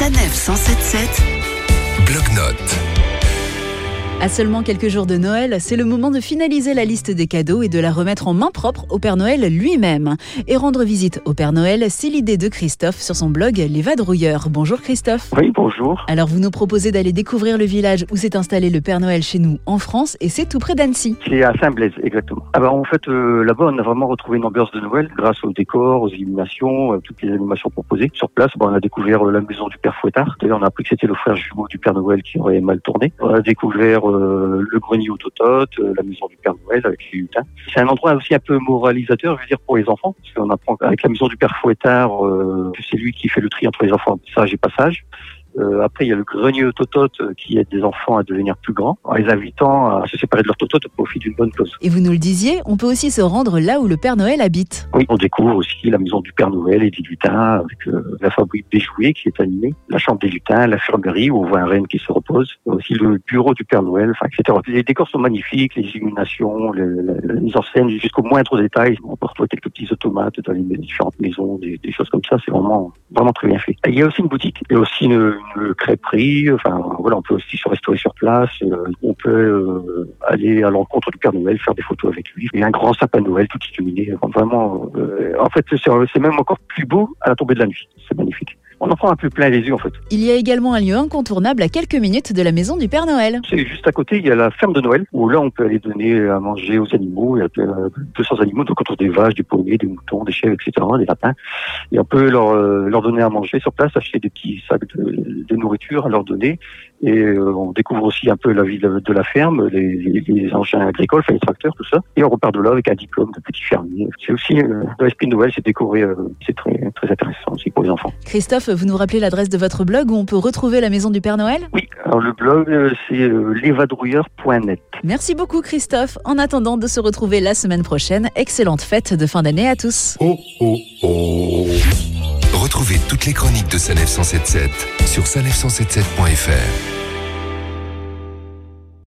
Sanef 177 Bloc-notes. À seulement quelques jours de Noël, c'est le moment de finaliser la liste des cadeaux et de la remettre en main propre au Père Noël lui-même. Et rendre visite au Père Noël, c'est l'idée de Christophe sur son blog Les Vadrouilleurs. Bonjour Christophe. Oui, bonjour. Alors vous nous proposez d'aller découvrir le village où s'est installé le Père Noël chez nous en France et c'est tout près d'Annecy. C'est à Saint-Blaise, exactement. Ah bah, en fait, euh, là-bas, on a vraiment retrouvé une ambiance de Noël grâce au décor, aux illuminations, euh, toutes les animations proposées. Sur place, bah, on a découvert euh, la maison du Père Fouettard. D'ailleurs, on a appris que c'était le frère jumeau du Père Noël qui aurait mal tourné. On a découvert euh, le grenier au Totote, euh, la maison du Père Noël avec les lutins. C'est un endroit aussi un peu moralisateur, je veux dire, pour les enfants. Parce qu'on apprend avec la maison du Père Fouettard euh, c'est lui qui fait le tri entre les enfants sage et pas sage. Euh, après, il y a le grenier au totote euh, qui aide des enfants à devenir plus grands, en les invitant à se séparer de leur totote au profit d'une bonne cause. Et vous nous le disiez, on peut aussi se rendre là où le Père Noël habite. Oui, on découvre aussi la maison du Père Noël et des lutins avec euh, la fabrique des jouets qui est animée, la chambre des lutins, l'infirmerie où on voit un renne qui se repose, aussi le bureau du Père Noël, enfin, etc. Les décors sont magnifiques, les illuminations, les, les- la mise en scène jusqu'au moindre détail. On peut retrouver quelques petits automates dans les différentes maisons, des, des choses comme ça. C'est vraiment, vraiment très bien fait. Il y a aussi une boutique, il y a aussi une, une crêperie. Enfin, voilà, on peut aussi se restaurer sur place. euh, on peut euh, aller à l'encontre du Père Noël, faire des photos avec lui. Et un grand sapin de Noël tout illuminé. Vraiment, euh, en fait, c'est même encore plus beau à la tombée de la nuit. C'est magnifique. On en prend un peu plein les yeux, en fait. Il y a également un lieu incontournable à quelques minutes de la maison du Père Noël. C'est juste à côté, il y a la ferme de Noël, où là, on peut aller donner à manger aux animaux. Il y a euh, 200 animaux, donc on trouve des vaches, des poneys, des moutons, des chèvres, etc., des lapins. Et on peut leur, euh, leur donner à manger sur place, acheter des petits sacs de, de nourriture à leur donner. Et euh, on découvre aussi un peu la vie de, de la ferme, les, les, les engins agricoles, enfin les tracteurs, tout ça. Et on repart de là avec un diplôme de petit fermier. C'est aussi, euh, dans l'esprit de Noël, c'est découvrir, euh, c'est très, très intéressant pour les enfants. Christophe, vous nous rappelez l'adresse de votre blog où on peut retrouver la maison du Père Noël? Oui, alors le blog, euh, c'est euh, lesvadrouilleurs.net. Merci beaucoup Christophe. En attendant de se retrouver la semaine prochaine, excellente fête de fin d'année à tous. Oh oh oh. Retrouvez toutes les chroniques de Sanef 177 sur sanef177.fr.